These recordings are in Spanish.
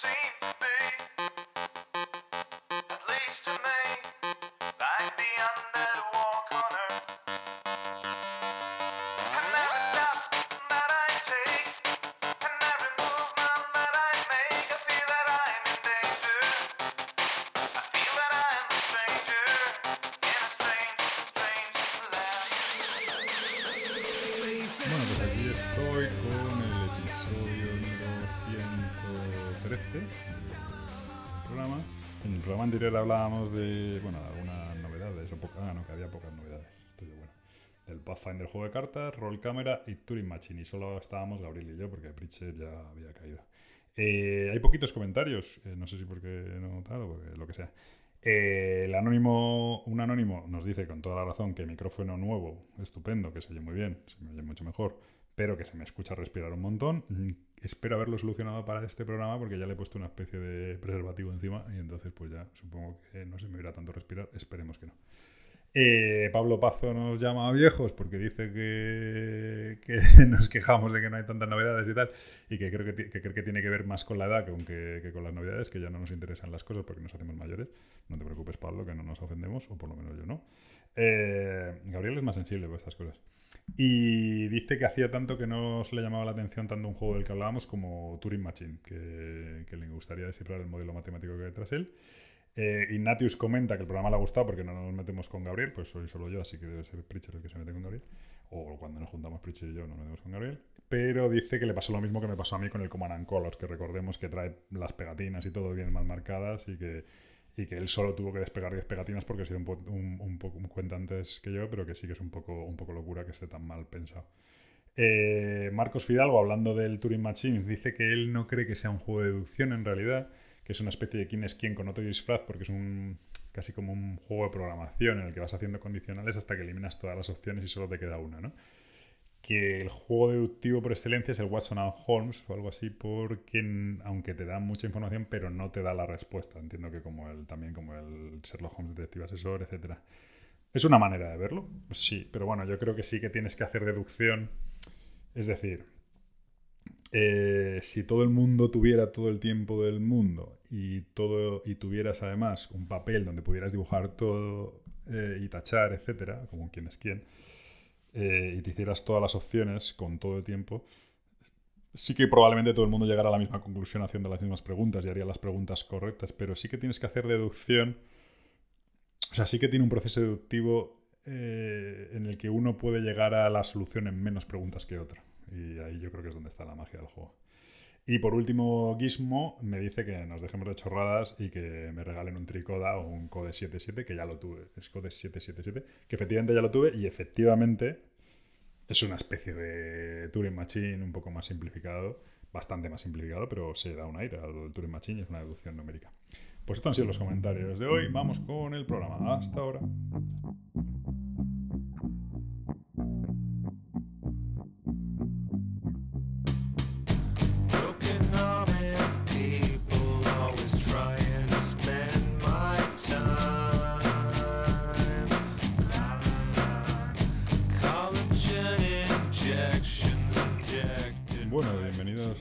same Anterior hablábamos de, bueno, algunas novedades, o poca- ah, no, que había pocas novedades, estoy. Del Pathfinder juego de cartas, Roll Camera y Turing Machine. Y solo estábamos Gabriel y yo, porque Pritchett ya había caído. Eh, hay poquitos comentarios, eh, no sé si porque no tal o porque lo que sea. Eh, el anónimo, un anónimo nos dice con toda la razón que micrófono nuevo, estupendo, que se oye muy bien, se me oye mucho mejor, pero que se me escucha respirar un montón. Mm, Espero haberlo solucionado para este programa porque ya le he puesto una especie de preservativo encima y entonces pues ya supongo que no se me irá tanto respirar, esperemos que no. Eh, Pablo Pazo nos llama viejos porque dice que, nos quejamos de que no hay tantas novedades y tal, y que creo que, ti- que tiene que ver más con la edad que, con que- que con las novedades, que ya no nos interesan las cosas porque nos hacemos mayores. No te preocupes, Pablo, que no nos ofendemos, o por lo menos yo no. Eh, Gabriel es más sensible por estas cosas. Y dice que hacía tanto que no se le llamaba la atención tanto un juego del que hablábamos como Turing Machine, que, le gustaría descifrar el modelo matemático que hay tras él. Eh, Ignatius comenta que el programa le ha gustado porque no nos metemos con Gabriel, pues soy solo yo, así que debe ser Pritchard el que se mete con Gabriel. O cuando nos juntamos Pritchard y yo nos metemos con Gabriel. Pero dice que le pasó lo mismo que me pasó a mí con el Command and Colors, que recordemos que trae las pegatinas y todo bien mal marcadas y que, y que él solo tuvo que despegar 10 pegatinas porque ha sido un, un, un un cuenta antes que yo, pero que sí que es un poco, un poco locura que esté tan mal pensado. Eh, Marcos Fidalgo, hablando del Turing Machines, dice que él no cree que sea un juego de deducción en realidad, que es una especie de quién es quién con otro disfraz, porque es un casi como un juego de programación en el que vas haciendo condicionales hasta que eliminas todas las opciones y solo te queda una, ¿no? Que el juego deductivo por excelencia es el Watson and Holmes o algo así, porque aunque te da mucha información, pero no te da la respuesta. Entiendo que como el también como el Sherlock Holmes Detective Asesor, etcétera. ¿Es una manera de verlo? Pues sí, pero bueno, yo creo que sí que tienes que hacer deducción. Es decir, eh, si todo el mundo tuviera todo el tiempo del mundo y, todo, y tuvieras además un papel donde pudieras dibujar todo eh, y tachar, etcétera, como quién es quién, eh, y te hicieras todas las opciones con todo el tiempo, sí que probablemente todo el mundo llegara a la misma conclusión haciendo las mismas preguntas y haría las preguntas correctas, pero sí que tienes que hacer deducción. O sea, sí que tiene un proceso deductivo eh, en el que uno puede llegar a la solución en menos preguntas que otro. Y ahí yo creo que es donde está la magia del juego. Y por último, Gizmo me dice que nos dejemos de chorradas y que me regalen un Tricoda o un Code 77, que ya lo tuve. Es Code 777, que efectivamente ya lo tuve y efectivamente es una especie de Turing Machine un poco más simplificado, bastante más simplificado, pero se da un aire al Turing Machine y es una deducción numérica. Pues estos han sido los comentarios de hoy. Vamos con el programa. Hasta ahora.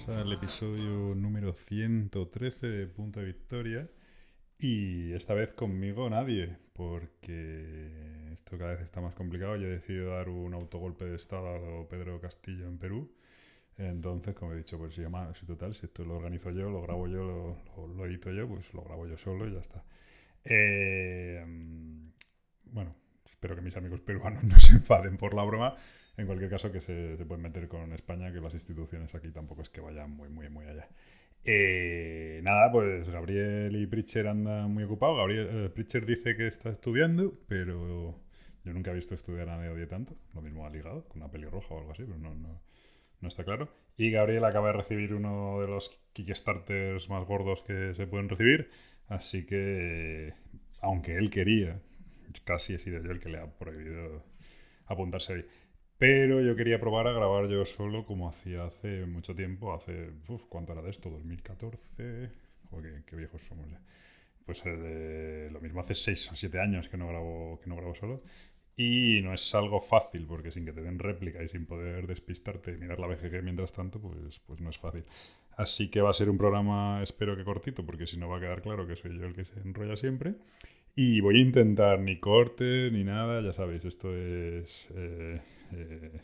Bienvenidos al episodio número 113 de Punto de Victoria. Y esta vez conmigo nadie, porque esto cada vez está más complicado. Yo he decidido dar un autogolpe de estado a Pedro Castillo en Perú. Entonces, como he dicho, pues si, si total, si esto lo organizo yo, lo grabo yo, lo edito yo, pues lo grabo yo solo y ya está. Eh, bueno, espero que mis amigos peruanos no se enfaden por la broma. En cualquier caso, que se, se pueden meter con España, que las instituciones aquí tampoco es que vayan muy, muy, muy allá. Eh, nada, pues Gabriel y Pritcher andan muy ocupados. Gabriel, eh, Pritcher dice que está estudiando, pero yo nunca he visto estudiar a nadie tanto. Lo mismo ha ligado, con una pelirroja o algo así, pero no, no, no está claro. Y Gabriel acaba de recibir uno de los Kickstarters más gordos que se pueden recibir. Así que, aunque él quería, casi he sido yo el que le ha prohibido apuntarse ahí. Pero yo quería probar a grabar yo solo como hacía hace mucho tiempo, hace, uf, ¿cuánto era de esto? ¿2014? Joder, qué, qué viejos somos ya. Pues eh, lo mismo hace 6 o 7 años que no grabo, que no grabo solo. Y no es algo fácil, porque sin que te den réplica y sin poder despistarte y mirar la BGG mientras tanto, pues, pues no es fácil. Así que va a ser un programa, espero que cortito, porque si no va a quedar claro que soy yo el que se enrolla siempre. Y voy a intentar ni corte ni nada, ya sabéis, esto es eh, eh,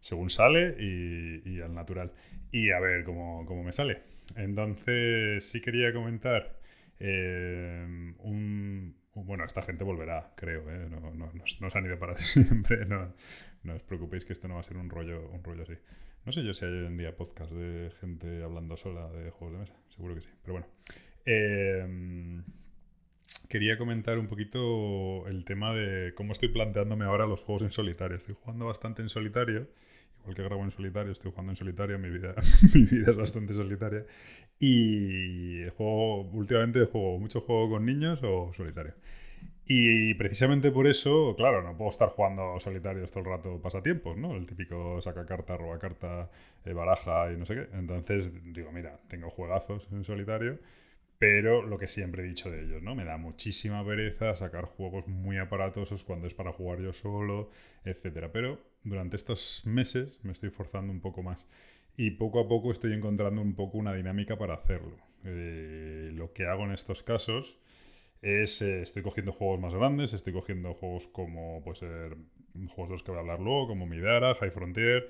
según sale y, y al natural. Y a ver cómo, cómo me sale. Entonces, sí quería comentar eh, un, bueno, esta gente volverá, creo, ¿eh? no, no, no, se han ido para siempre, no, os preocupéis que esto no va a ser un rollo, un rollo así. No sé yo si hay hoy en día podcast de gente hablando sola de juegos de mesa, seguro que sí, pero bueno. Quería comentar un poquito el tema de cómo estoy planteándome ahora los juegos en solitario. Estoy jugando bastante en solitario igual que grabo en solitario, estoy jugando en solitario, mi vida, mi vida es bastante solitaria. Y juego, últimamente juego mucho juego con niños o solitario. Y precisamente por eso, claro, no puedo estar jugando solitario todo el rato pasatiempos, ¿no? El típico saca carta, roba carta, eh, baraja y no sé qué. Entonces digo, mira, tengo juegazos en solitario, pero lo que siempre he dicho de ellos, ¿no? Me da muchísima pereza sacar juegos muy aparatosos cuando es para jugar yo solo, etcétera. Pero durante estos meses me estoy forzando un poco más y poco a poco estoy encontrando un poco una dinámica para hacerlo. Eh, lo que hago en estos casos es, eh, estoy cogiendo juegos más grandes, estoy cogiendo juegos como, puede ser, juegos de los que voy a hablar luego, como Midara, High Frontier,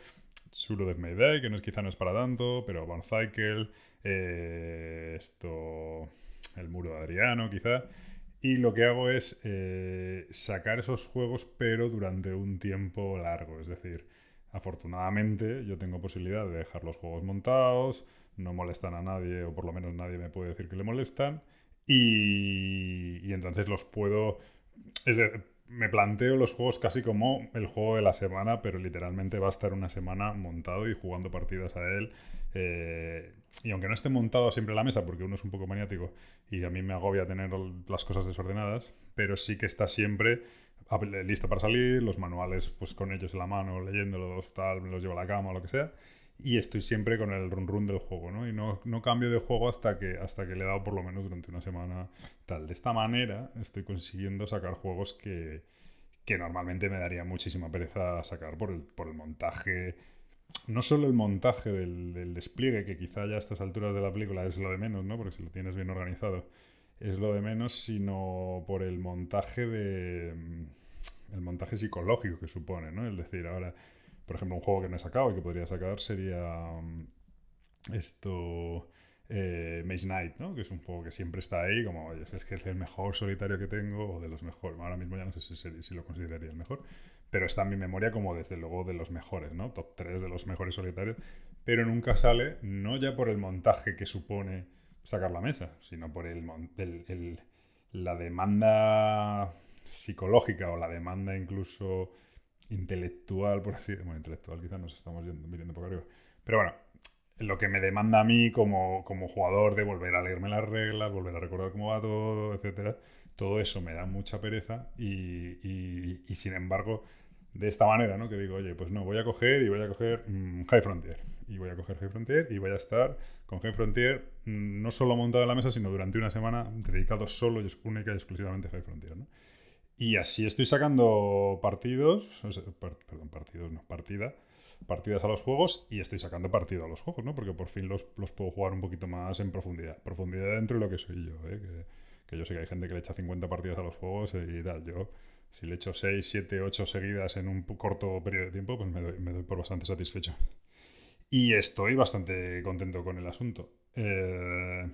Suro Death May que no es, quizá no es para tanto, pero One Cycle, eh, esto, el muro de Adriano, quizá. Y lo que hago es eh, sacar esos juegos, pero durante un tiempo largo. Es decir, afortunadamente yo tengo posibilidad de dejar los juegos montados, no molestan a nadie, o por lo menos nadie me puede decir que le molestan. Y, y entonces los puedo... Es me planteo los juegos casi como el juego de la semana, pero literalmente va a estar una semana montado y jugando partidas a él. Eh, y aunque no esté montado siempre en la mesa, porque uno es un poco maniático y a mí me agobia tener las cosas desordenadas, pero sí que está siempre listo para salir, los manuales pues con ellos en la mano, leyéndolos, tal, me los llevo a la cama o lo que sea. Y estoy siempre con el run run del juego, ¿no? Y no, no, cambio de juego hasta que, hasta que le he dado por lo menos durante una semana tal. De esta manera estoy consiguiendo sacar juegos que, que normalmente me daría muchísima pereza sacar por el, por el montaje no solo el montaje del, despliegue, que quizá ya a estas alturas de la película es lo de menos, ¿no? Porque si lo tienes bien organizado es lo de menos, sino por el montaje de el montaje psicológico que supone, ¿no? Es decir, ahora, por ejemplo, un juego que no he sacado y que podría sacar sería um, esto eh, Maze Knight, ¿no? Que es un juego que siempre está ahí, como, oye, es que es el mejor solitario que tengo o de los mejores. Ahora mismo ya no sé si, lo consideraría el mejor, pero está en mi memoria como desde luego de los mejores, ¿no? Top 3 de los mejores solitarios, pero nunca sale, no ya por el montaje que supone sacar la mesa, sino por el, el, la demanda psicológica o la demanda incluso intelectual, por así decirlo. Bueno, intelectual quizás nos estamos yendo, mirando por arriba. Pero bueno, lo que me demanda a mí como, como jugador de volver a leerme las reglas, volver a recordar cómo va todo, etcétera, todo eso me da mucha pereza y, y, y sin embargo de esta manera, ¿no? Que digo, oye, pues no, voy a coger y voy a coger mm, High Frontier. Y voy a coger High Frontier y voy a estar con High Frontier mm, no solo montado en la mesa, sino durante una semana dedicado solo y única y exclusivamente a High Frontier, ¿no? Y así estoy sacando partidos, perdón, partidos, no, partida, partidas a los juegos y estoy sacando partido a los juegos, ¿no? Porque por fin los, los puedo jugar un poquito más en profundidad. Profundidad dentro de lo que soy yo, ¿eh? Que, que yo sé que hay gente que le echa 50 partidas a los juegos y tal. Yo si le echo 6, 7, 8 seguidas en un corto periodo de tiempo, pues me doy, por bastante satisfecho. Y estoy bastante contento con el asunto. Eh,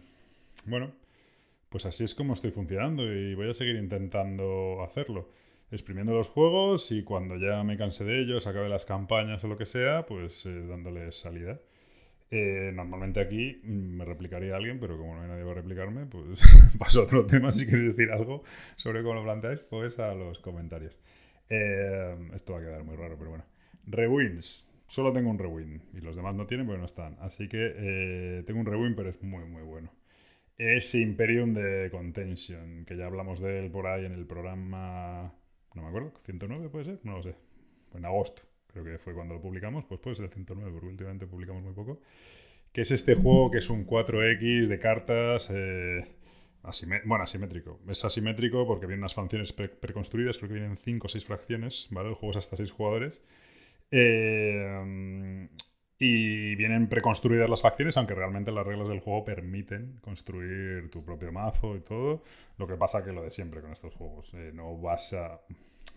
bueno, pues así es como estoy funcionando y voy a seguir intentando hacerlo. Exprimiendo los juegos y cuando ya me canse de ellos, acabe las campañas o lo que sea, pues eh, dándoles salida. Eh, normalmente aquí me replicaría alguien, pero como no hay nadie para replicarme, pues paso a otro tema. Si queréis decir algo sobre cómo lo planteáis, pues a los comentarios. Eh, esto va a quedar muy raro, pero bueno. Rewins. Solo tengo un rewin y los demás no tienen porque no están. Así que eh, tengo un rewin, pero es muy, muy bueno. Es Imperium de Contention, que ya hablamos de él por ahí en el programa. No me acuerdo, ¿109 puede ser? No lo sé. En agosto creo que fue cuando lo publicamos, pues puede ser el 109, porque últimamente publicamos muy poco, que es este juego que es un 4X de cartas, eh, bueno, asimétrico. Es asimétrico porque vienen unas facciones pre- preconstruidas, creo que vienen 5 o 6 fracciones, ¿vale? El juego es hasta 6 jugadores. Eh, y vienen preconstruidas las facciones, aunque realmente las reglas del juego permiten construir tu propio mazo y todo. Lo que pasa que lo de siempre con estos juegos. eh, no vas a...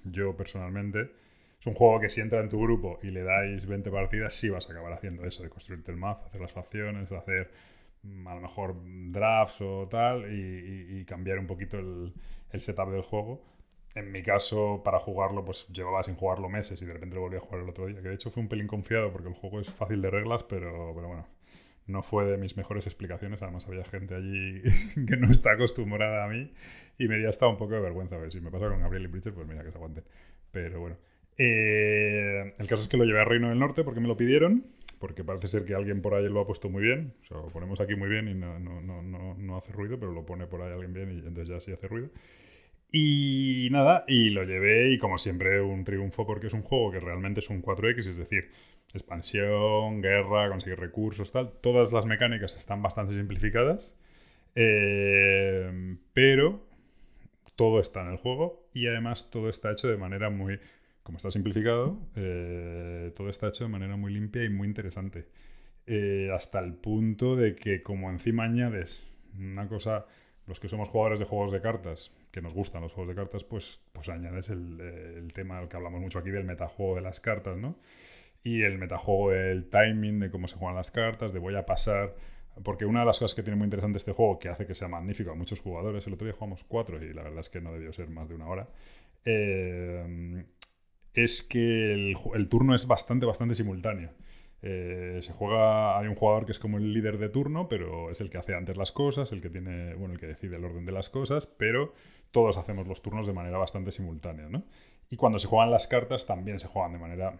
Yo personalmente... Es un juego que si entra en tu grupo y le dais 20 partidas, sí vas a acabar haciendo eso, de construirte el mazo, hacer las facciones, hacer mm, a lo mejor drafts o tal, y, cambiar un poquito el setup del juego. En mi caso, para jugarlo, pues llevaba sin jugarlo meses y de repente lo volví a jugar el otro día. Que de hecho fue un pelín confiado porque el juego es fácil de reglas, pero, pero bueno, no fue de mis mejores explicaciones. Además, había gente allí que no está acostumbrada a mí y me dio hasta un poco de vergüenza. A ver, si me pasa con Gabriel y Bridger, pues mira que se aguanten. Pero bueno. Eh, el caso es que lo llevé a Reino del Norte porque me lo pidieron, porque parece ser que alguien por ahí lo ha puesto muy bien. O sea, lo ponemos aquí muy bien y no, no, no, no, hace ruido, pero lo pone por ahí alguien bien y entonces ya sí hace ruido. Y nada, y lo llevé y como siempre un triunfo porque es un juego que realmente es un 4X, es decir, expansión, guerra, conseguir recursos, tal. Todas las mecánicas están bastante simplificadas, eh, pero todo está en el juego y además todo está hecho de manera muy, como está simplificado, eh, todo está hecho de manera muy limpia y muy interesante. Eh, hasta el punto de que como encima añades una cosa, los que somos jugadores de juegos de cartas, que nos gustan los juegos de cartas, pues, pues añades el, tema del que hablamos mucho aquí del metajuego de las cartas, ¿no? Y el metajuego del timing, de cómo se juegan las cartas, de voy a pasar porque una de las cosas que tiene muy interesante este juego, que hace que sea magnífico a muchos jugadores, el otro día jugamos cuatro y la verdad es que no debió ser más de una hora, eh, es que el, el turno es bastante, bastante simultáneo. Eh, se juega, hay un jugador que es como el líder de turno, pero es el que hace antes las cosas, el que tiene, bueno, el que decide el orden de las cosas, pero todos hacemos los turnos de manera bastante simultánea, ¿no? Y cuando se juegan las cartas también se juegan de manera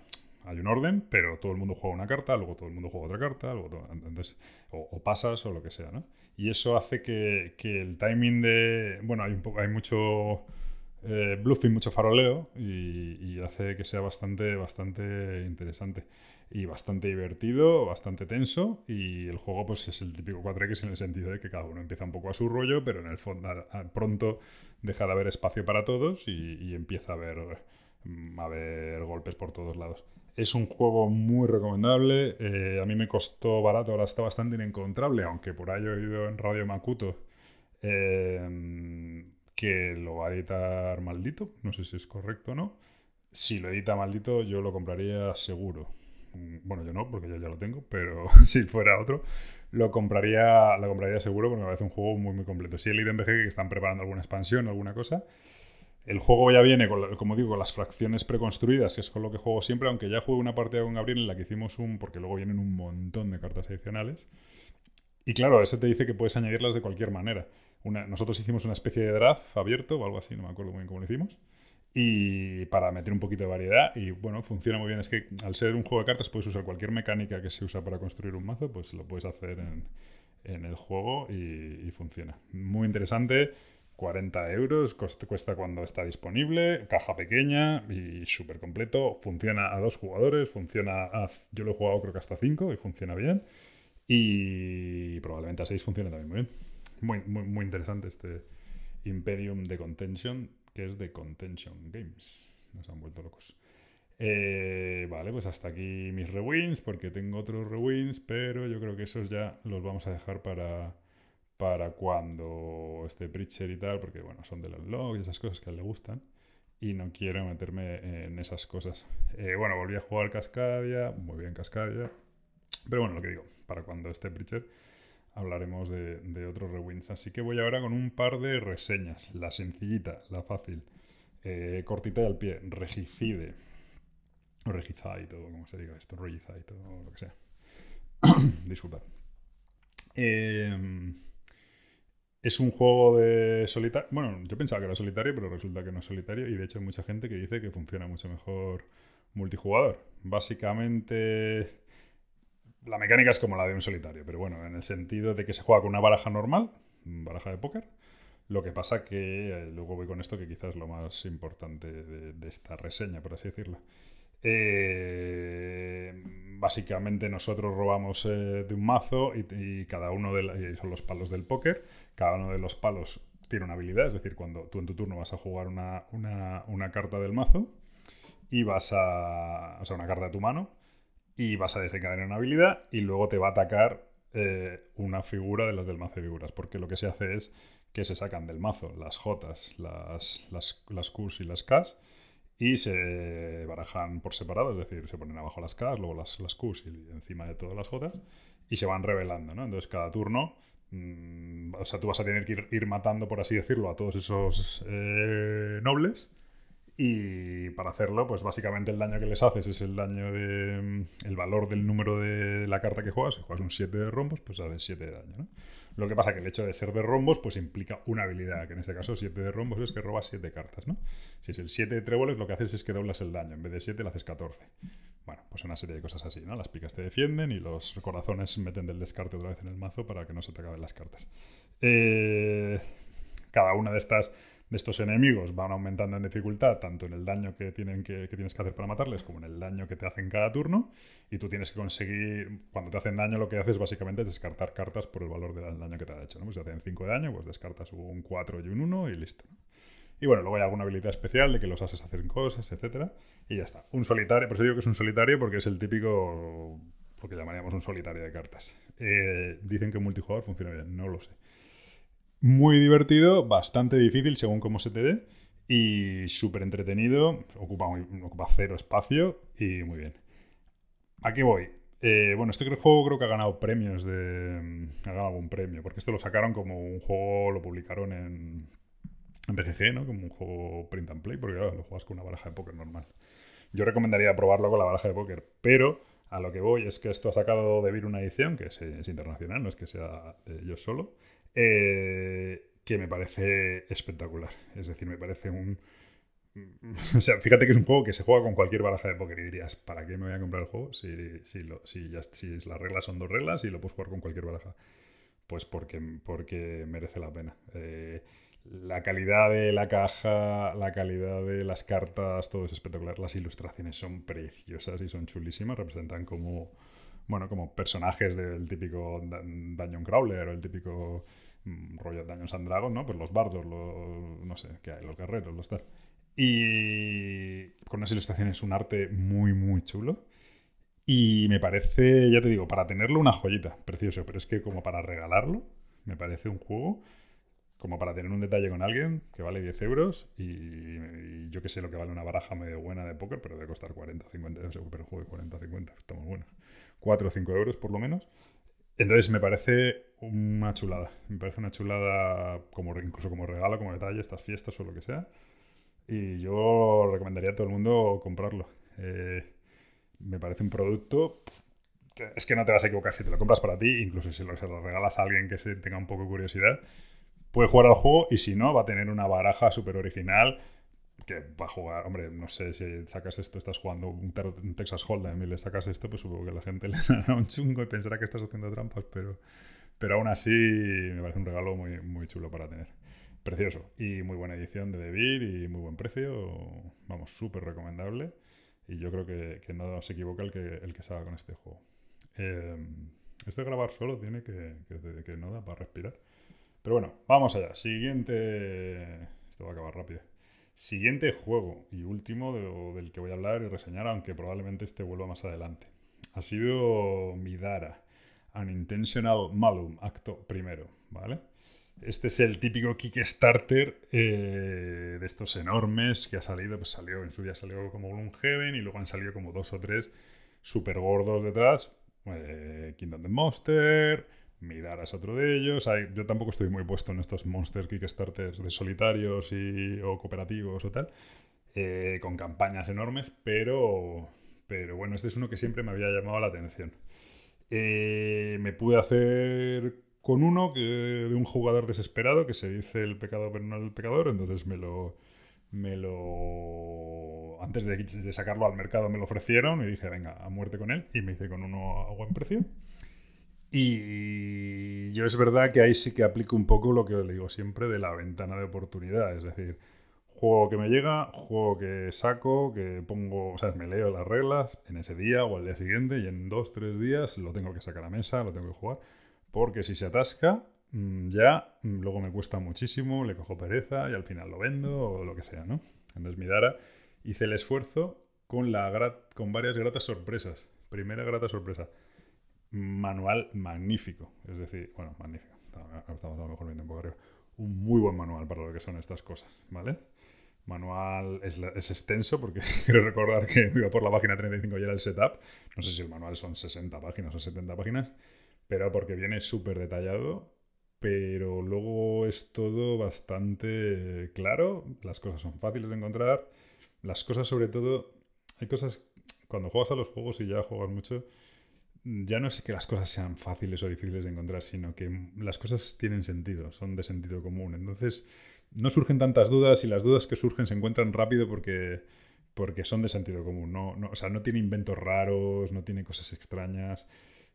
hay un orden, pero todo el mundo juega una carta, luego todo el mundo juega otra carta, luego todo- entonces, o, pasas o lo que sea, ¿no? Y eso hace que, que el timing de. Bueno, hay, un hay mucho eh, bluffing, mucho faroleo, y, y hace que sea bastante, bastante interesante. Y bastante divertido, bastante tenso, y el juego pues es el típico 4X en el sentido de que cada uno empieza un poco a su rollo, pero en el fondo pronto deja de haber espacio para todos y, empieza a haber, mm, a haber golpes por todos lados. Es un juego muy recomendable. eh, a mí me costó barato, ahora está bastante inencontrable, aunque por ahí he oído en Radio Makuto eh, que lo va a editar maldito. No sé si es correcto o no. Si lo edita maldito, yo lo compraría seguro. Mm, Bueno, yo no, porque yo ya lo tengo, pero si fuera otro, lo compraría, lo compraría seguro porque me parece un juego muy, muy completo. Si en BG que están preparando alguna expansión, alguna cosa. El juego ya viene, con como digo, con las fracciones preconstruidas, que es con lo que juego siempre, aunque ya jugué una partida con Gabriel en la que hicimos un, porque luego vienen un montón de cartas adicionales. Y claro, ese te dice que puedes añadirlas de cualquier manera. Nosotros hicimos una especie de draft abierto o algo así, no me acuerdo muy bien cómo lo hicimos. Y para meter un poquito de variedad, y bueno, funciona muy bien. Es que al ser un juego de cartas puedes usar cualquier mecánica que se usa para construir un mazo, pues lo puedes hacer en, en el juego y, funciona. Muy interesante. 40 euros, cuesta cuando está disponible, caja pequeña y súper completo. Funciona a dos jugadores, funciona a, yo lo he jugado creo que hasta 5 y funciona bien. Y probablemente a 6 funcione también muy bien. Muy, muy, muy interesante este Imperium de Contention, que es de Contention Games. Nos han vuelto locos. Eh, vale, pues hasta aquí mis rewins, porque tengo otros rewins, pero yo creo que esos ya los vamos a dejar para, para cuando esté Pritcher y tal, porque bueno, son del unlock y esas cosas que a él le gustan. Y no quiero meterme en esas cosas. Eh, bueno, volví a jugar Cascadia, muy bien Cascadia. Pero bueno, lo que digo, para cuando esté Pritcher hablaremos de, otros rewins. Así que voy ahora con un par de reseñas. La sencillita, la fácil, eh, cortita y al pie, Regicide. O Regicide, o como se diga esto, Regicide, o lo que sea. Disculpad. Eh, es un juego de solitario. Bueno, yo pensaba que era solitario, pero resulta que no es solitario. Y de hecho hay mucha gente que dice que funciona mucho mejor multijugador. Básicamente, la mecánica es como la de un solitario, pero bueno, en el sentido de que se juega con una baraja normal, baraja de póker. Lo que pasa que, eh, luego voy con esto, que quizás es lo más importante de, esta reseña, por así decirlo. Eh, básicamente nosotros robamos eh, de un mazo y, cada uno de la- y son los palos del póker. Cada uno de los palos tiene una habilidad, es decir, cuando tú en tu turno vas a jugar una, una- una carta del mazo y vas a. O sea, una carta de tu mano y vas a desencadenar una habilidad y luego te va a atacar eh, una figura de las del mazo de figuras. Porque lo que se hace es que se sacan del mazo las Jotas, las, las, las Qs y las Ks y se barajan por separado, es decir, se ponen abajo las Ks, luego las, las Qs y encima de todas las Jotas y se van revelando, ¿no? Entonces cada turno, mm, o sea, tú vas a tener que ir, matando, por así decirlo, a todos esos eh, nobles y para hacerlo, pues básicamente el daño que les haces es el daño de. mm, el valor del número de la carta que juegas. Si juegas un 7 de rombos, pues haces 7 de daño, ¿no? Lo que pasa que el hecho de ser de rombos, pues implica una habilidad, que en este caso 7 de rombos es que robas 7 cartas, ¿no? Si es el 7 de tréboles, lo que haces es que doblas el daño. En vez de 7, le haces 14. Bueno, pues una serie de cosas así, ¿no? Las picas te defienden y los corazones meten del descarte otra vez en el mazo para que no se te acaben las cartas. Eh, cada una de estas de estos enemigos van aumentando en dificultad, tanto en el daño que, tienen que, tienes que hacer para matarles, como en el daño que te hacen cada turno. Y tú tienes que conseguir, cuando te hacen daño, lo que haces básicamente es descartar cartas por el valor del daño que te ha hecho. ¿no? Pues si te hacen 5 de daño, pues descartas un 4 y un 1 y listo. Y bueno, luego hay alguna habilidad especial de que los haces hacer cosas, etcétera Y ya está. Un solitario, por eso digo que es un solitario porque es el típico, lo que llamaríamos un solitario de cartas. Eh, dicen que multijugador funciona bien, no lo sé. Muy divertido, bastante difícil según cómo se te dé y súper entretenido, ocupa, muy- ocupa cero espacio y muy bien. ¿A qué voy? Eh, bueno, este juego creo que ha ganado premios de... Ha ganado algún premio, porque esto lo sacaron como un juego, lo publicaron en, en BGG, ¿no? Como un juego print and play, porque claro, lo juegas con una baraja de póker normal. Yo recomendaría probarlo con la baraja de póker, pero a lo que voy es que esto ha sacado de Vir una edición, que es, internacional, no es que sea de ellos solo, eh, que me parece espectacular. Es decir, me parece un... O sea, fíjate que es un juego que se juega con cualquier baraja de póker y dirías, ¿para qué me voy a comprar el juego si, si, lo- si, las reglas son dos reglas y lo puedes jugar con cualquier baraja? Pues porque, porque merece la pena. Eh, la calidad de la caja, la calidad de las cartas, todo es espectacular. Las ilustraciones son preciosas y son chulísimas. Representan como, bueno, como personajes del típico Dun- Dungeon Crawler o el típico rollo Dungeons and Dragons, ¿no? Pues los bardos, los, no sé, qué hay, los guerreros, los tal. Y con unas ilustraciones, un arte muy, muy chulo. Y me parece, ya te digo, para tenerlo una joyita, precioso, pero es que como para regalarlo, me parece un juego como para tener un detalle con alguien que vale 10 euros y, y yo que sé lo que vale una baraja medio buena de póker, pero debe costar 40 o 50 euros, pero juego de 40 o 50, está muy bueno. 4 o 5 euros por lo menos. Entonces me parece una chulada, me parece una chulada como, incluso como regalo, como detalle, estas fiestas o lo que sea. Y yo recomendaría a todo el mundo comprarlo. Eh, me parece un producto es que no te vas a equivocar si te lo compras para ti, incluso si lo, se lo regalas a alguien que se tenga un poco de curiosidad, puede jugar al juego y si no, va a tener una baraja súper original que va a jugar, hombre, no sé si sacas esto, estás jugando un, un Texas Hold'em y le sacas esto, pues supongo que la gente le dará un chungo y pensará que estás haciendo trampas, pero, pero aún así me parece un regalo muy, muy chulo para tener. Precioso y muy buena edición de Devir y muy buen precio, vamos, súper recomendable y yo creo que, que no se equivoca el que, el que salga con este juego. Eh, este grabar solo tiene que, que, que no da para respirar. Pero bueno, vamos allá. Siguiente. Esto va a acabar rápido. Siguiente juego y último de- del que voy a hablar y reseñar, aunque probablemente este vuelva más adelante. Ha sido Midara, Unintentional Malum, acto primero, ¿vale? Este es el típico Kickstarter eh, de estos enormes que ha salido, pues salió, en su día salió como Gloomhaven y luego han salido como dos o tres súper gordos detrás. Eh, Kingdom the Monster, Midara es otro de ellos. Hay- yo tampoco estoy muy puesto en estos Monster Kickstarters de solitarios y, o cooperativos o tal, eh, con campañas enormes, pero, pero bueno, este es uno que siempre me había llamado la atención. Eh, me pude hacer con uno que, de un jugador desesperado que se dice el pecado pero no el pecador, entonces me lo, me lo antes de, de sacarlo al mercado me lo ofrecieron y dije venga a muerte con él y me hice con uno a buen precio y yo es verdad que ahí sí que aplico un poco lo que le digo siempre de la ventana de oportunidad es decir juego que me llega, juego que saco, que pongo, o sea, me leo las reglas en ese día o al día siguiente y en dos, tres días lo tengo que sacar a mesa, lo tengo que jugar. Porque si se atasca, mm, ya mm, luego me cuesta muchísimo, le cojo pereza y al final lo vendo o lo que sea, ¿no? Entonces mi Dara hice el esfuerzo con, la con varias gratas sorpresas. Primera grata sorpresa. Manual magnífico. Es decir, bueno, magnífico. Estamos a lo mejor viendo un poco arriba. Un muy buen manual para lo que son estas cosas, ¿vale? Manual es, extenso porque quiero recordar que iba por la página 35 y era el setup. No sé si el manual son 60 páginas o 70 páginas, pero porque viene súper detallado. Pero luego es todo bastante claro. Las cosas son fáciles de encontrar. Las cosas, sobre todo, hay cosas. Cuando juegas a los juegos y ya juegas mucho, ya no es que las cosas sean fáciles o difíciles de encontrar, sino que las cosas tienen sentido, son de sentido común. Entonces, no surgen tantas dudas y las dudas que surgen se encuentran rápido porque, porque son de sentido común. No, no- o sea, no tiene inventos raros, no tiene cosas extrañas.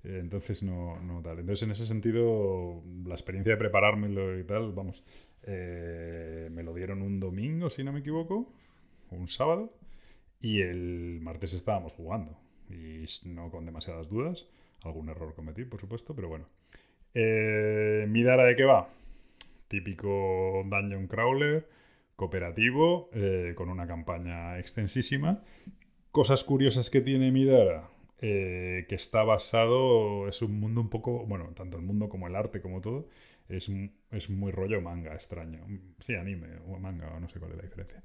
eh, Entonces, no, no tal. Entonces, en ese sentido, la experiencia de preparármelo y tal, vamos, eh, me lo dieron un domingo, si no me equivoco, o un sábado, y el martes estábamos jugando. Y no con demasiadas dudas. Algún error cometí, por supuesto, pero bueno. Eh, ¿Mi Dara de qué va? Típico Dungeon Crawler, cooperativo, eh, con una campaña extensísima. Cosas curiosas que tiene Midara, eh, que está basado, es un mundo un poco, bueno, tanto el mundo como el arte, como todo, es, es muy rollo manga, extraño. Sí, anime o manga, o no sé cuál es la diferencia.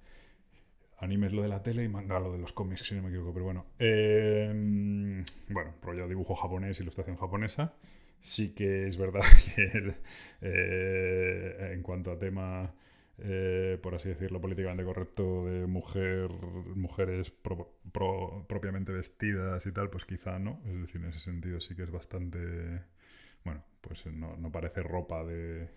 Anime es lo de la tele y manga lo de los cómics, si no me equivoco, pero bueno. Eh, bueno, rollo dibujo japonés, ilustración japonesa. Sí que es verdad que eh, en cuanto a tema, eh, por así decirlo, políticamente correcto de mujer, mujeres pro- pro- propiamente vestidas y tal, pues quizá no. Es decir, en ese sentido sí que es bastante... Bueno, pues no, no parece ropa de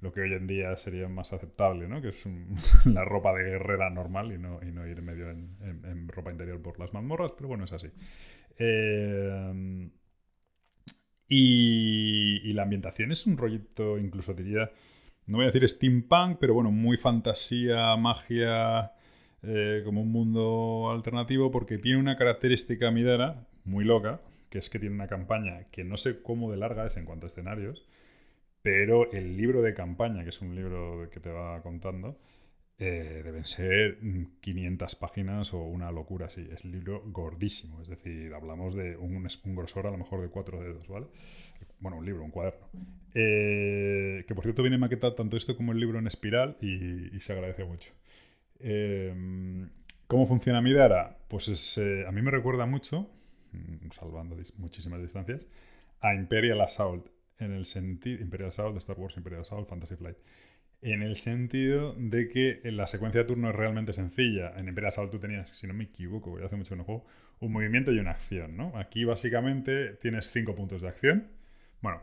lo que hoy en día sería más aceptable, ¿no? Que es la ropa de guerrera normal y no, y no ir medio en, ropa interior por las mazmorras, pero bueno, es así. Eh, y, y la ambientación es un rollito, incluso diría, no voy a decir steampunk, pero bueno, muy fantasía, magia, eh, como un mundo alternativo, porque tiene una característica Midara muy loca, que es que tiene una campaña que no sé cómo de larga es en cuanto a escenarios, pero el libro de campaña, que es un libro que te va contando, eh, deben ser mm, 500 páginas o una locura así. Es libro gordísimo, es decir, hablamos de un, grosor a lo mejor de cuatro dedos, ¿vale? Bueno, un libro, un cuaderno. Eh, que por cierto viene maquetado tanto esto como el libro en espiral y, se agradece mucho. Eh, ¿Cómo funciona Midara? Pues es, eh, a mí me recuerda mucho, mm, salvando muchísimas distancias, a Imperial Assault. En el sentido. Imperial Assault, de Star Wars, Imperial Assault, Fantasy Flight. En el sentido de que la secuencia de turno es realmente sencilla. En Imperial Assault tú tenías, si no me equivoco, ya hace mucho que no juego, un movimiento y una acción, ¿no? Aquí básicamente tienes cinco puntos de acción. Bueno,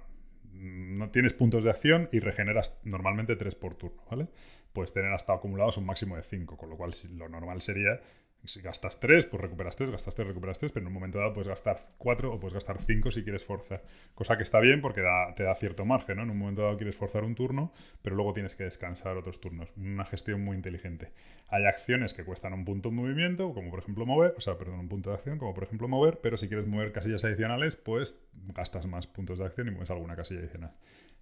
mm, no tienes puntos de acción y regeneras normalmente tres por turno, ¿vale? Puedes tener hasta acumulados un máximo de 5, con lo cual lo normal sería, si gastas 3, pues recuperas 3, gastas 3, recuperas 3, pero en un momento dado puedes gastar 4 o puedes gastar 5 si quieres forzar. Cosa que está bien porque te da cierto margen, ¿no? En un momento dado quieres forzar un turno, pero luego tienes que descansar otros turnos. Una gestión muy inteligente. Hay acciones que cuestan un punto de movimiento, como por ejemplo mover, o sea, perdón, un punto de acción, como por ejemplo mover, pero si quieres mover casillas adicionales, pues gastas más puntos de acción y mueves alguna casilla adicional.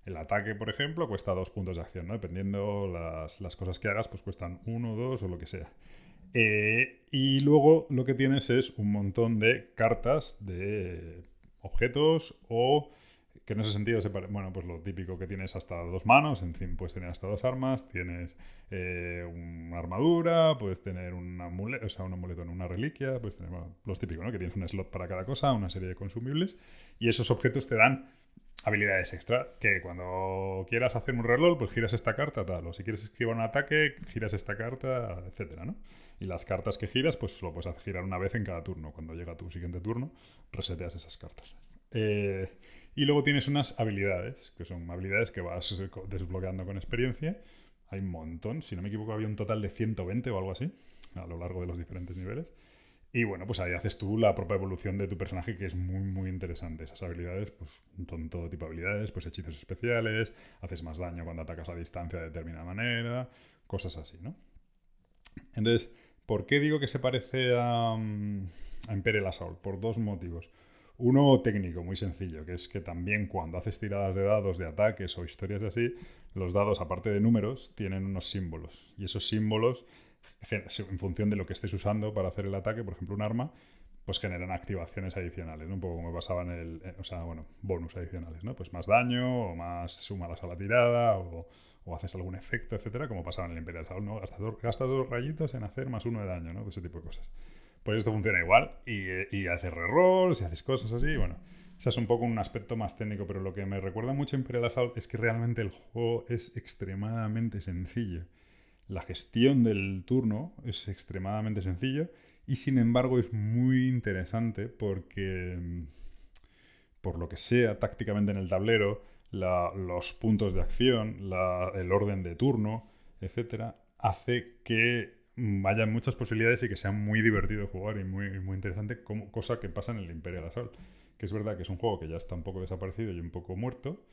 El ataque, por ejemplo, cuesta dos puntos de acción, ¿no? Dependiendo las, las cosas que hagas, pues cuestan uno, dos o lo que sea. Eh, y luego lo que tienes es un montón de cartas de objetos o que en ese sentido se bueno, pues lo típico que tienes hasta dos manos, en fin, puedes tener hasta dos armas, tienes eh, una armadura, puedes tener un amuleto, o sea, un amuleto en una reliquia, puedes tener bueno, los típicos, ¿no? Que tienes un slot para cada cosa, una serie de consumibles, y esos objetos te dan habilidades extra, que cuando quieras hacer un reroll, pues giras esta carta, tal, o si quieres esquivar un ataque, giras esta carta, etcétera, ¿no? Y las cartas que giras, pues lo puedes girar una vez en cada turno. Cuando llega tu siguiente turno, reseteas esas cartas. Eh, y luego tienes unas habilidades, que son habilidades que vas desbloqueando con experiencia. Hay un montón, si no me equivoco, había un total de 120 o algo así, a lo largo de los diferentes niveles. Y bueno, pues ahí haces tú la propia evolución de tu personaje, que es muy, muy interesante. Esas habilidades, pues son todo tipo de habilidades, pues hechizos especiales, haces más daño cuando atacas a distancia de determinada manera, cosas así, ¿no? Entonces, ¿por qué digo que se parece a, mm, a Imperial Assault? Por dos motivos. Uno técnico, muy sencillo, que es que también cuando haces tiradas de dados de ataques o historias así, los dados, aparte de números, tienen unos símbolos. Y esos símbolos, en función de lo que estés usando para hacer el ataque, por ejemplo, un arma, pues generan activaciones adicionales, ¿no? Un poco como pasaba en el... eh, O sea, bueno, bonus adicionales, ¿no? Pues más daño, o más sumadas a la tirada, o, haces algún efecto, etcétera, como pasaba en el Imperial Assault, ¿no? Gastas dos, gastas dos rayitos en hacer más uno de daño, ¿no? Ese tipo de cosas. Pues esto funciona igual, y, eh, y haces rerolls, y haces cosas así, bueno... Ese es un poco un aspecto más técnico, pero lo que me recuerda mucho a Imperial Assault es que realmente el juego es extremadamente sencillo. La gestión del turno es extremadamente sencillo y sin embargo es muy interesante porque, mm, por lo que sea, tácticamente en el tablero, los puntos de acción, el orden de turno, etcétera, hace que mm, haya muchas posibilidades y que sea muy divertido jugar y muy, muy interesante, como, cosa que pasa en el Imperial Assault. Que es verdad que es un juego que ya está un poco desaparecido y un poco muerto,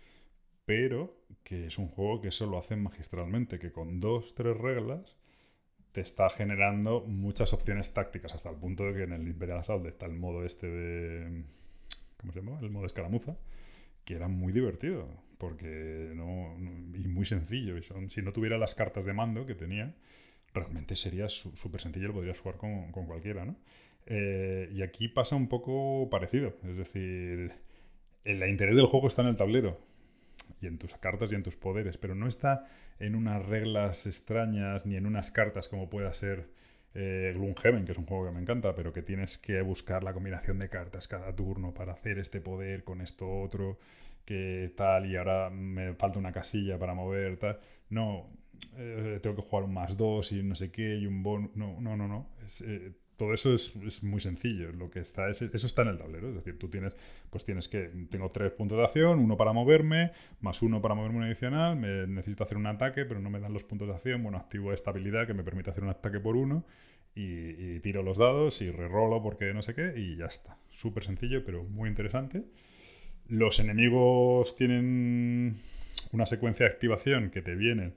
pero que es un juego que eso lo hace magistralmente, que con dos, tres reglas te está generando muchas opciones tácticas, hasta el punto de que en el Imperial Assault está el modo este de... ¿Cómo se llama? El modo escaramuza, que era muy divertido, porque no... y muy sencillo. Si no tuviera las cartas de mando que tenía, realmente sería súper sencillo, lo podrías jugar con, con cualquiera, ¿no? Eh, y aquí pasa un poco parecido, es decir, el interés del juego está en el tablero y en tus cartas y en tus poderes, pero no está en unas reglas extrañas ni en unas cartas como pueda ser eh, Gloomhaven, que es un juego que me encanta, pero que tienes que buscar la combinación de cartas cada turno para hacer este poder con esto otro, que tal, y ahora me falta una casilla para mover, tal. No, eh, tengo que jugar un más dos y no sé qué, y un bonus. No, no, no, no. Eh, todo eso es, es muy sencillo. Lo que está es, eso está en el tablero. Es decir, tú tienes, pues tienes que, tengo tres puntos de acción, uno para moverme, más uno para moverme un adicional, necesito hacer un ataque, pero no me dan los puntos de acción. Bueno, activo esta habilidad que me permite hacer un ataque por uno. Y, y tiro los dados y rerolo porque no sé qué y ya está. Súper sencillo, pero muy interesante. Los enemigos tienen una secuencia de activación que te vienen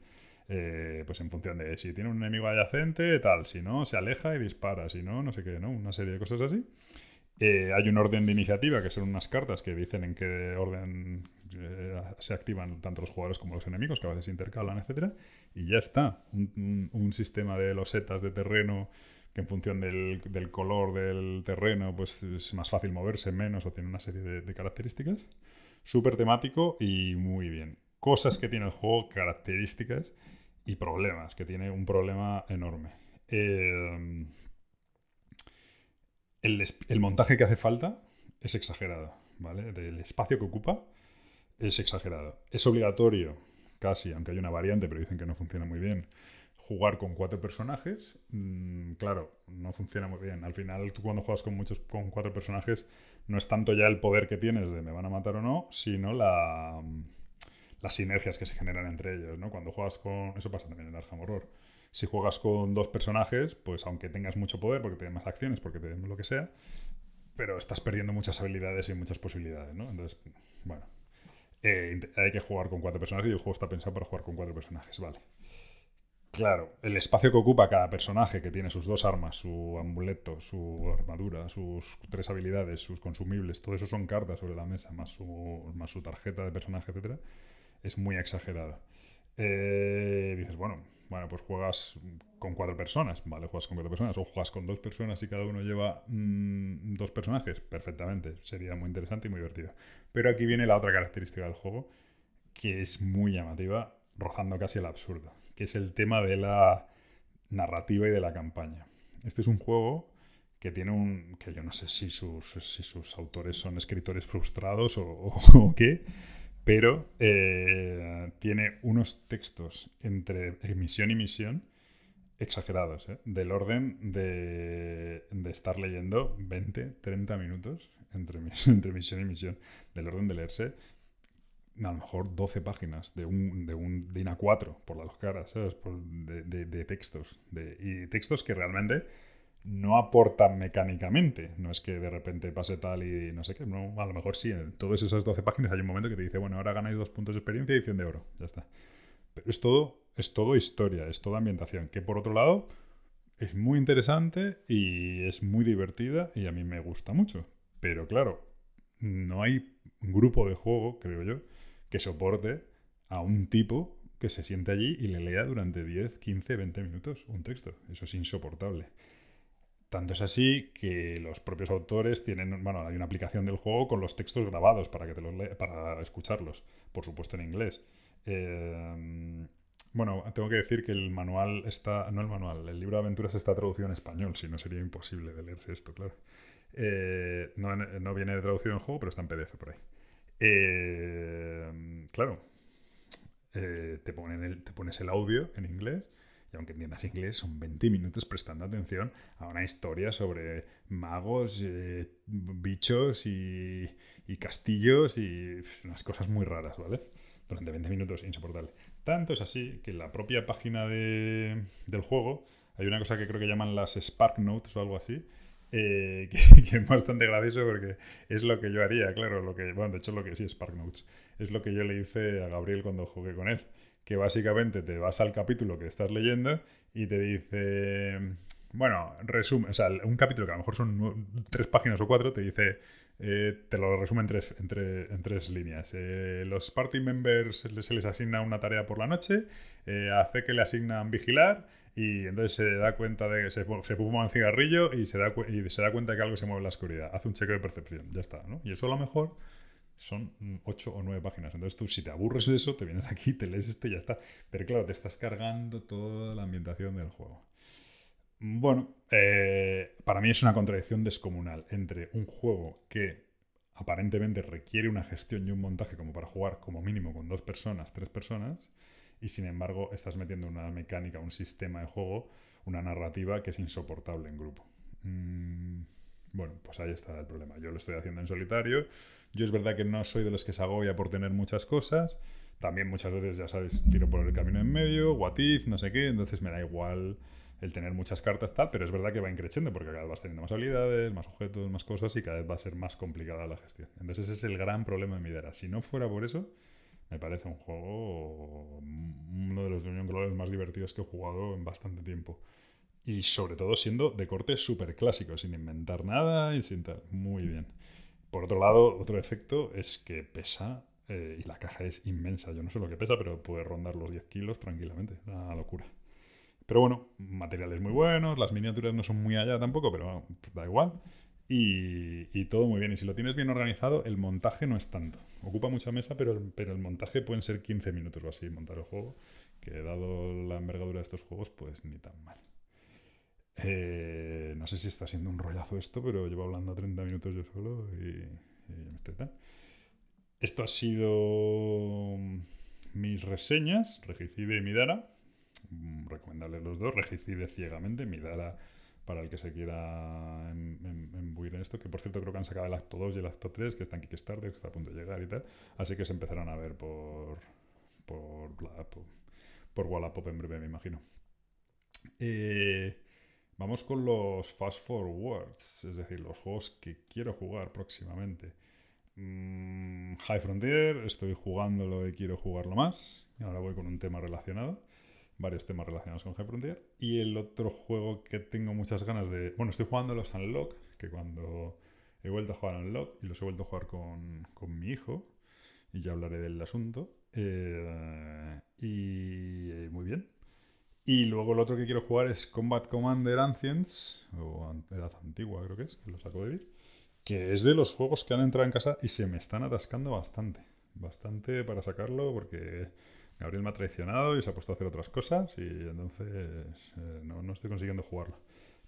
eh, pues en función de si tiene un enemigo adyacente, tal, si no, se aleja y dispara, si no, no sé qué, ¿no? Una serie de cosas así. Eh, hay un orden de iniciativa, que son unas cartas que dicen en qué orden eh, se activan tanto los jugadores como los enemigos, que a veces intercalan, etcétera Y ya está. Un sistema de losetas de terreno que en función del, del color del terreno pues es más fácil moverse, menos, o tiene una serie de, de características. Súper temático y muy bien. Cosas que tiene el juego, características y problemas, que tiene un problema enorme. Eh, el, el montaje que hace falta es exagerado, ¿vale? Del espacio que ocupa es exagerado. Es obligatorio, casi, aunque hay una variante, pero dicen que no funciona muy bien, jugar con cuatro personajes. Mm, claro, no funciona muy bien. Al final, tú cuando juegas con muchos, con cuatro personajes, no es tanto ya el poder que tienes de me van a matar o no, sino la, las sinergias que se generan entre ellos, ¿no? Cuando juegas con... Eso pasa también en Arkham Horror. Si juegas con dos personajes, pues aunque tengas mucho poder, porque te den más acciones, porque te lo que sea, pero estás perdiendo muchas habilidades y muchas posibilidades, ¿no? Entonces, bueno, eh, hay que jugar con cuatro personajes y el juego está pensado para jugar con cuatro personajes, vale. Claro, el espacio que ocupa cada personaje, que tiene sus dos armas, su amuleto, su armadura, sus tres habilidades, sus consumibles, todo eso son cartas sobre la mesa, más su, más su tarjeta de personaje, etcétera, es muy exagerada. Eh, dices, bueno, bueno, pues juegas con cuatro personas, ¿vale? Juegas con cuatro personas, o juegas con dos personas y cada uno lleva mm, dos personajes, perfectamente, sería muy interesante y muy divertido. Pero aquí viene la otra característica del juego, que es muy llamativa, rozando casi el absurdo, que es el tema de la narrativa y de la campaña. Este es un juego que tiene un. que yo no sé si sus, si sus autores son escritores frustrados o, o- o qué, pero eh, tiene unos textos entre misión y misión exagerados, ¿eh? del orden de, de estar leyendo 20, 30 minutos entre, entre misión y misión, del orden de leerse a lo mejor 12 páginas de un, de un DIN A4 por las caras, ¿sabes? De, de- de textos. y textos que realmente no aportan mecánicamente. No es que de repente pase tal y no sé qué. No, a lo mejor sí, en todas esas 12 páginas hay un momento que te dice, bueno, ahora ganáis dos puntos de experiencia y 100 de oro. Ya está. Pero es todo, es todo historia, es toda ambientación. Que por otro lado, es muy interesante y es muy divertida y a mí me gusta mucho. Pero claro, no hay grupo de juego, creo yo, que soporte a un tipo que se siente allí y le lea durante 10, 15, 20 minutos un texto. Eso es insoportable. Tanto es así que los propios autores tienen, bueno, hay una aplicación del juego con los textos grabados para que te los para escucharlos, por supuesto en inglés. Eh, bueno, tengo que decir que el manual está, no el manual, el libro de aventuras está traducido en español, si no sería imposible de leerse esto, claro. Eh, no, no, viene traducido en juego, pero está en PDF por ahí. Eh, claro, el, te pones el audio en inglés y aunque entiendas inglés, son 20 minutos prestando atención a una historia sobre magos, eh, bichos y, castillos y unas cosas muy raras, ¿vale? Durante 20 minutos, insoportable. Tanto es así que en la propia página del juego hay una cosa que creo que llaman las Spark Notes o algo así, eh, que, es bastante gracioso porque es lo que yo haría, claro, lo que, bueno, de hecho lo que sí, Spark Notes, es lo que yo le hice a Gabriel cuando jugué con él que básicamente te vas al capítulo que estás leyendo y te dice, bueno, resume, o sea, un capítulo que a lo mejor son tres páginas o cuatro, te dice, eh, te lo resume en tres, en tres líneas. Eh, los party members se les asigna una tarea por la noche, eh, hace que le asignan vigilar y entonces se da cuenta de que se, se fuma un cigarrillo y se, da, y se da cuenta que algo se mueve en la oscuridad. Hace un cheque de percepción, ya está, ¿no? Y eso a lo mejor son ocho o nueve páginas. Entonces tú si te aburres de eso, te vienes aquí, te lees esto y ya está. Pero claro, te estás cargando toda la ambientación del juego. Bueno, eh, para mí es una contradicción descomunal entre un juego que aparentemente requiere una gestión y un montaje como para jugar como mínimo con dos personas, tres personas, y sin embargo estás metiendo una mecánica, un sistema de juego, una narrativa que es insoportable en grupo. Mm, bueno, pues ahí está el problema. Yo lo estoy haciendo en solitario. Yo es verdad que no soy de los que se agobia por tener muchas cosas. También muchas veces, ya sabes, tiro por el camino en medio, what if, no sé qué. Entonces me da igual el tener muchas cartas tal, pero es verdad que va increciendo porque cada vez vas teniendo más habilidades, más objetos, más cosas y cada vez va a ser más complicada la gestión. Entonces ese es el gran problema de Midera. Si no fuera por eso, me parece un juego uno de los Dungeon más divertidos que he jugado en bastante tiempo. Y sobre todo siendo de corte súper clásico, sin inventar nada y sin tal. Muy bien. Por otro lado, otro efecto es que pesa eh, y la caja es inmensa. Yo no sé lo que pesa, pero puede rondar los 10 kilos tranquilamente. Una locura. Pero bueno, materiales muy buenos, las miniaturas no son muy allá tampoco, pero da igual. Y, y, todo muy bien. Y si lo tienes bien organizado, el montaje no es tanto. Ocupa mucha mesa, pero, pero el montaje pueden ser 15 minutos o así montar el juego, que dado la envergadura de estos juegos, pues ni tan mal. Eh, no sé si está siendo un rollazo esto, pero llevo hablando 30 minutos yo solo y, me estoy tan. Esto ha sido mis reseñas, Regicide y Midara. Mm, recomendarles los dos, Regicide ciegamente, Midara para el que se quiera embuir en esto, que por cierto creo que han sacado el acto 2 y el acto 3, que está en Kickstarter, que está a punto de llegar y tal. Así que se empezarán a ver por, por, por, por Wallapop en breve, me imagino. Eh, Vamos con los fast forwards, es decir, los juegos que quiero jugar próximamente. Mm, High Frontier, estoy jugándolo y quiero jugarlo más. Y ahora voy con un tema relacionado, varios temas relacionados con High Frontier. Y el otro juego que tengo muchas ganas de... Bueno, estoy jugando los Unlock, que cuando he vuelto a jugar Unlock y los he vuelto a jugar con, con mi hijo, y ya hablaré del asunto. Eh, y muy bien, y luego el otro que quiero jugar es Combat Commander Ancients, o Edad Antigua creo que es, que lo saco de vir, que es de los juegos que han entrado en casa y se me están atascando bastante. Bastante para sacarlo porque Gabriel me ha traicionado y se ha puesto a hacer otras cosas y entonces eh, no, estoy consiguiendo jugarlo.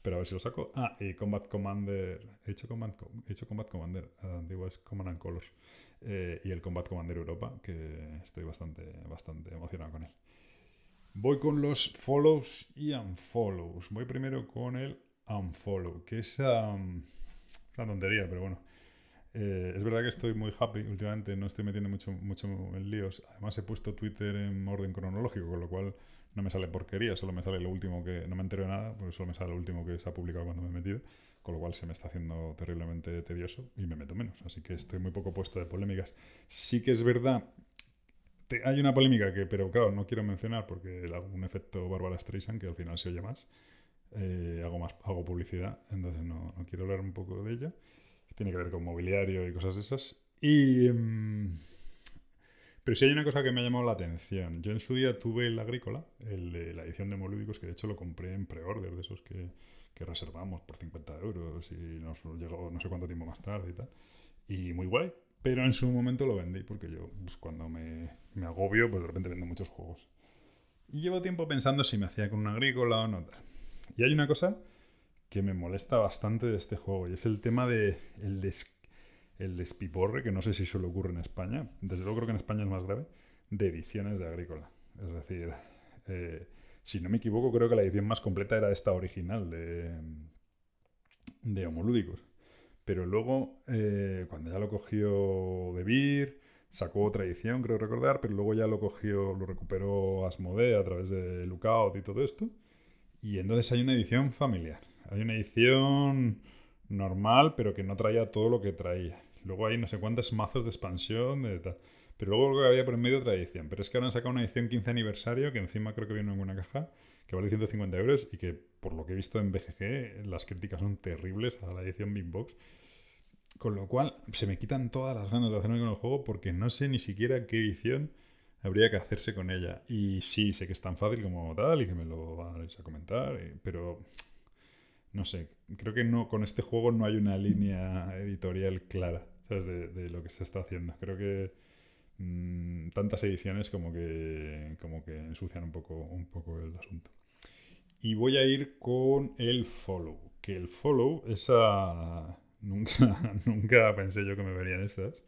Pero a ver si lo saco. Ah, y Combat Commander. He hecho Combat, he hecho Combat Commander. Edad Antigua es Command and Colors. Eh, y el Combat Commander Europa, que estoy bastante, bastante emocionado con él. Voy con los follows y unfollows. Voy primero con el unfollow, que es una tontería, pero bueno. Eh, es verdad que estoy muy happy últimamente, no estoy metiendo mucho, mucho en líos. Además he puesto Twitter en orden cronológico, con lo cual no me sale porquería, solo me sale lo último que... No me entero de nada, pues solo me sale lo último que se ha publicado cuando me he metido, con lo cual se me está haciendo terriblemente tedioso y me meto menos. Así que estoy muy poco puesto de polémicas. Sí que es verdad hay una polémica que, pero claro, no quiero mencionar porque un efecto Bárbara Streisand que al final se oye más. eh, hago, más, hago publicidad, entonces no, no quiero hablar un poco de ella. Tiene que ver con mobiliario y cosas de esas. Y... em, pero sí hay una cosa que me ha llamado la atención. Yo en su día tuve el agrícola, el de la edición de Molúdicos, que de hecho lo compré en pre-order, de esos que, que reservamos por 50 euros y nos llegó no sé cuánto tiempo más tarde y tal. Y muy guay. Pero en su momento lo vendí porque yo, pues, cuando me, me agobio, pues de repente vendo muchos juegos. Y llevo tiempo pensando si me hacía con un agrícola o no. Y hay una cosa que me molesta bastante de este juego y es el tema de el, el despiporre, que no sé si solo ocurre en España, desde luego creo que en España es más grave, de ediciones de agrícola. Es decir, eh, si no me equivoco, creo que la edición más completa era esta original de, de Homolúdicos. Pero luego, eh, cuando ya lo cogió De Beer, sacó otra edición, creo recordar, pero luego ya lo cogió, lo recuperó Asmodee a través de Lookout y todo esto. Y entonces hay una edición familiar. Hay una edición normal, pero que no traía todo lo que traía. Luego hay no sé cuántos mazos de expansión, de tal. Pero luego que había por en medio otra edición. Pero es que ahora han sacado una edición 15 aniversario, que encima creo que viene en una caja, que vale 150 euros y que, por lo que he visto en BGG, las críticas son terribles a la edición Big Box. Con lo cual, se me quitan todas las ganas de hacerme con el juego porque no sé ni siquiera qué edición habría que hacerse con ella. Y sí, sé que es tan fácil como tal y que me lo vais a comentar, eh, pero no sé, creo que no con este juego no hay una línea editorial clara, ¿sabes? De lo que se está haciendo. Creo que mm, tantas ediciones como que como que ensucian un poco un poco el asunto. Y voy a ir con el follow, que el follow esa nunca nunca pensé yo que me verían estas.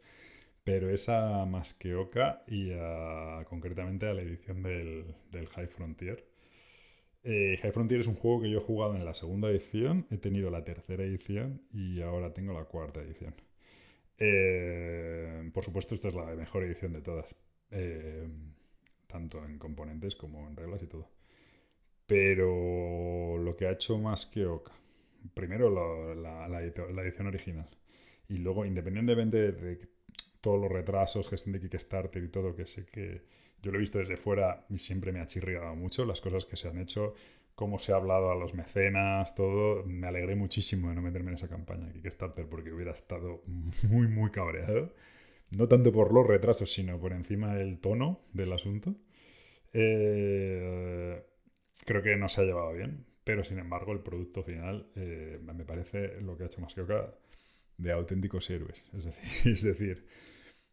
Pero esa más que Oca y a- concretamente a la edición del, del High Frontier. Eh, High Frontier es un juego que yo he jugado en la segunda edición, he tenido la tercera edición y ahora tengo la cuarta edición. Eh, por supuesto, esta es la mejor edición de todas, eh, tanto en componentes como en reglas y todo. Pero lo que ha hecho más que Oca, primero la, edición original y luego, independientemente de, de todos los retrasos, gestión de Kickstarter y todo, que sé que yo lo he visto desde fuera y siempre me ha chirriado mucho las cosas que se han hecho, cómo se ha hablado a los mecenas, todo. Me alegré muchísimo de no meterme en esa campaña Kickstarter porque hubiera estado muy, muy cabreado. No tanto por los retrasos, sino por encima del tono del asunto. Eh, creo que no se ha llevado bien, pero sin embargo el producto final eh, me parece lo que ha hecho Masquioca de auténticos héroes. Es decir, es decir,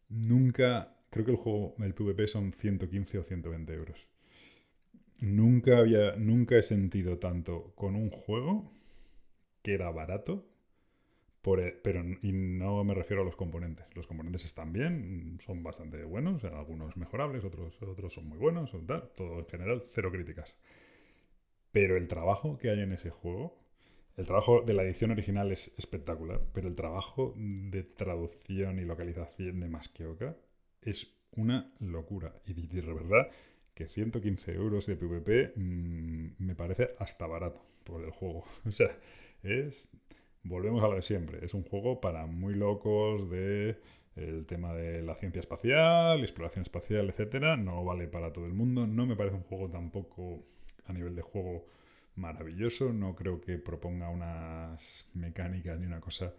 nunca, creo que el juego, el PvP son 115 o 120 euros. Nunca había, nunca he sentido tanto con un juego que era barato, por el- pero y no me refiero a los componentes. Los componentes están bien, son bastante buenos, algunos mejorables, otros, otros son muy buenos, todo en general, cero críticas. Pero el trabajo que hay en ese juego, el trabajo de la edición original es espectacular, pero el trabajo de traducción y localización de Masqueoka es una locura. Y de verdad que 115 euros de PvP mm, me parece hasta barato por el juego. O sea, es... Volvemos a lo de siempre. Es un juego para muy locos de el tema de la ciencia espacial, exploración espacial, etcétera. No vale para todo el mundo. No me parece un juego tampoco a nivel de juego maravilloso. No creo que proponga unas mecánicas ni una cosa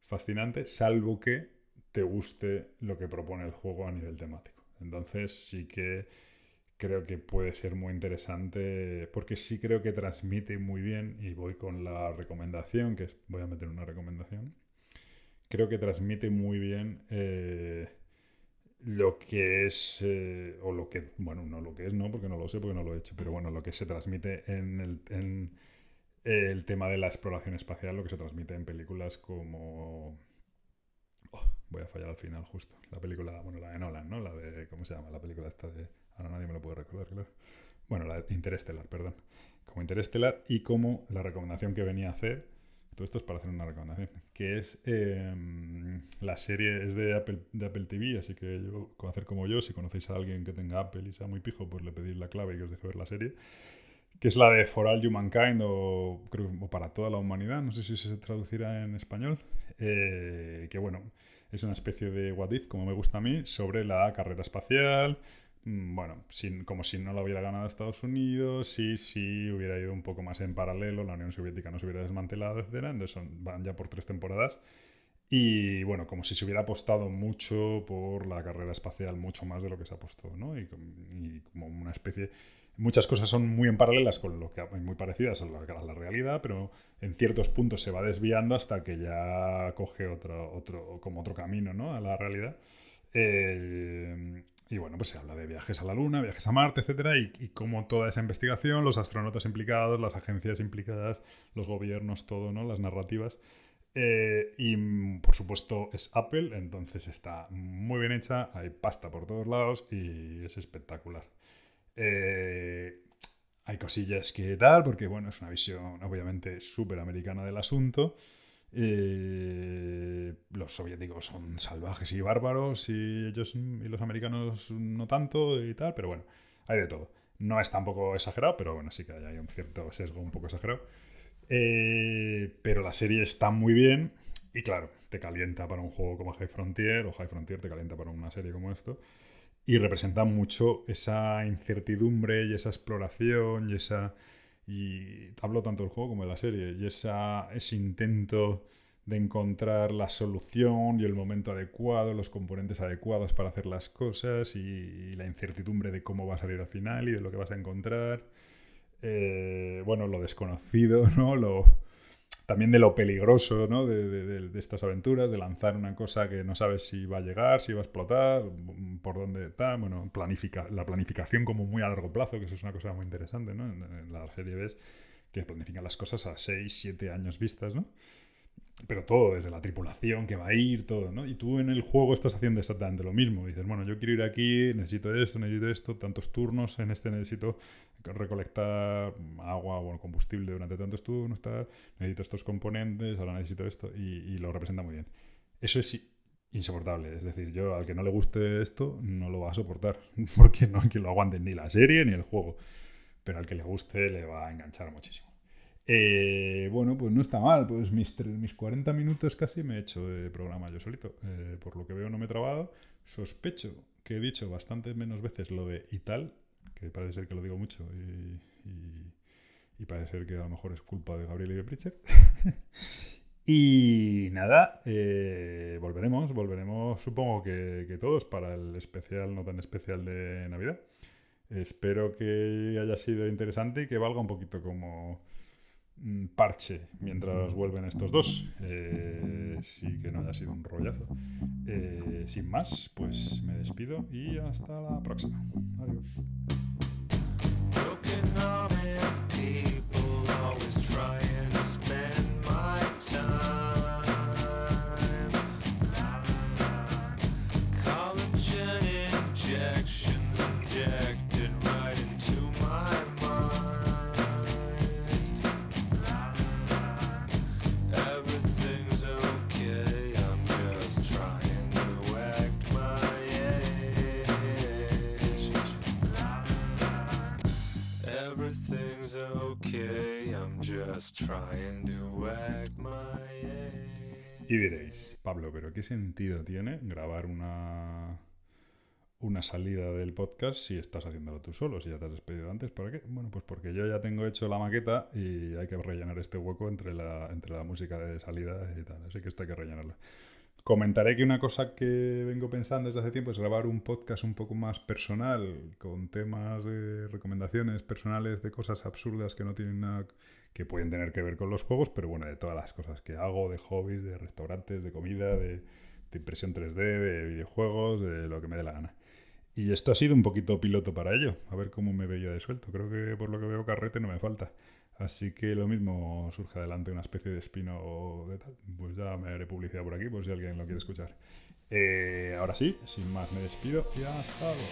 fascinante, salvo que te guste lo que propone el juego a nivel temático. Entonces sí que creo que puede ser muy interesante porque sí creo que transmite muy bien y voy con la recomendación, que voy a meter una recomendación. Creo que transmite muy bien eh, lo que es, eh, o lo que, bueno, no lo que es, no, porque no lo sé, porque no lo he hecho, pero bueno, lo que se transmite en el, en el tema de la exploración espacial, lo que se transmite en películas como... Oh, voy a fallar al final justo. La película, bueno, la de Nolan, ¿no? La de, ¿cómo se llama? La película esta de... Ahora nadie me lo puede recordar, claro. Bueno, la Interestelar, perdón. Como Interestelar y como la recomendación que venía a hacer, todo esto es para hacer una recomendación, que es eh, la serie es de Apple, de Apple TV, así que yo, hacer como yo, si conocéis a alguien que tenga Apple y sea muy pijo, pues le pedís la clave y que os deje ver la serie, que es la de For All Humankind o, creo, o para toda la humanidad, no sé si se traducirá en español, eh, que bueno, es una especie de What If, como me gusta a mí, sobre la carrera espacial, bueno, sin, como si no lo hubiera ganado Estados Unidos, si, si hubiera ido un poco más en paralelo, la Unión Soviética no se hubiera desmantelado, etc. Entonces van ya por tres temporadas. Y bueno, como si se hubiera apostado mucho por la carrera espacial, mucho más de lo que se apostó, ¿no? Y, y como una especie... Muchas cosas son muy en paralelas con lo que muy parecidas a la, a la realidad, pero en ciertos puntos se va desviando hasta que ya coge otro, otro, como otro camino, ¿no? A la realidad. Eh, y bueno, pues se habla de viajes a la Luna, viajes a Marte, etcétera, y, y cómo toda esa investigación, los astronautas implicados, las agencias implicadas, los gobiernos, todo, ¿no? Las narrativas. Eh, y por supuesto es Apple, entonces está muy bien hecha, hay pasta por todos lados y es espectacular. Eh, hay cosillas que tal, porque bueno, es una visión obviamente súper americana del asunto. Eh, los soviéticos son salvajes y bárbaros y ellos y los americanos no tanto y tal, pero bueno, hay de todo. No es tampoco exagerado, pero bueno, sí que hay un cierto sesgo un poco exagerado. Eh, pero la serie está muy bien y claro, te calienta para un juego como High Frontier o High Frontier te calienta para una serie como esto y representa mucho esa incertidumbre y esa exploración y esa y hablo tanto del juego como de la serie y esa, ese intento de encontrar la solución y el momento adecuado, los componentes adecuados para hacer las cosas y, y la incertidumbre de cómo va a salir al final y de lo que vas a encontrar. Eh, bueno, lo desconocido, ¿no? Lo, también de lo peligroso, ¿no? De, de- de- estas aventuras, de lanzar una cosa que no sabes si va a llegar, si va a explotar, por dónde está. Bueno, planifica, la planificación como muy a largo plazo, que eso es una cosa muy interesante, ¿no? En, en la serie ves que planifican las cosas a 6, 7 años vistas, ¿no? Pero todo, desde la tripulación que va a ir, todo, ¿no? Y tú en el juego estás haciendo exactamente lo mismo. Dices, bueno, yo quiero ir aquí, necesito esto, necesito esto, tantos turnos, en este necesito recolectar agua o combustible durante tantos turnos, tal, necesito estos componentes, ahora necesito esto, y, lo representa muy bien. Eso es insoportable, es decir, yo al que no le guste esto no lo va a soportar, porque no que lo aguante ni la serie ni el juego, pero al que le guste le va a enganchar muchísimo. Eh, bueno, pues no está mal. Pues mis, mis 40 minutos casi me he hecho de programa yo solito. Eh, por lo que veo no me he trabado. Sospecho que he dicho bastante menos veces lo de y tal, que parece ser que lo digo mucho y, parece ser que a lo mejor es culpa de Gabriel y de Pritchard. y nada, eh, volveremos, volveremos supongo que, todos para el especial, no tan especial de Navidad. Espero que haya sido interesante y que valga un poquito como parche mientras vuelven estos dos. Eh, sí que no haya sido un rollazo. Eh, sin más, pues me despido y hasta la próxima. Adiós. Y diréis, Pablo, pero ¿qué sentido tiene grabar una, una salida del podcast si estás haciéndolo tú solo, si ya te has despedido antes? ¿Para qué? Bueno, pues porque yo ya tengo hecho la maqueta y hay que rellenar este hueco entre la, entre la música de salida y tal. Así que esto hay que rellenarlo. Comentaré que una cosa que vengo pensando desde hace tiempo es grabar un podcast un poco más personal, con temas de recomendaciones personales de cosas absurdas que no tienen nada, que pueden tener que ver con los juegos, pero bueno, de todas las cosas que hago, de hobbies, de restaurantes, de comida, de, impresión 3D, de videojuegos, de lo que me dé la gana. Y esto ha sido un poquito piloto para ello, a ver cómo me veía de suelto. Creo que por lo que veo carrete no me falta. Así que lo mismo surge adelante una especie de espino de tal. Pues ya me haré publicidad por aquí, por si alguien lo quiere escuchar. Eh, ahora sí, sin más me despido y hasta luego.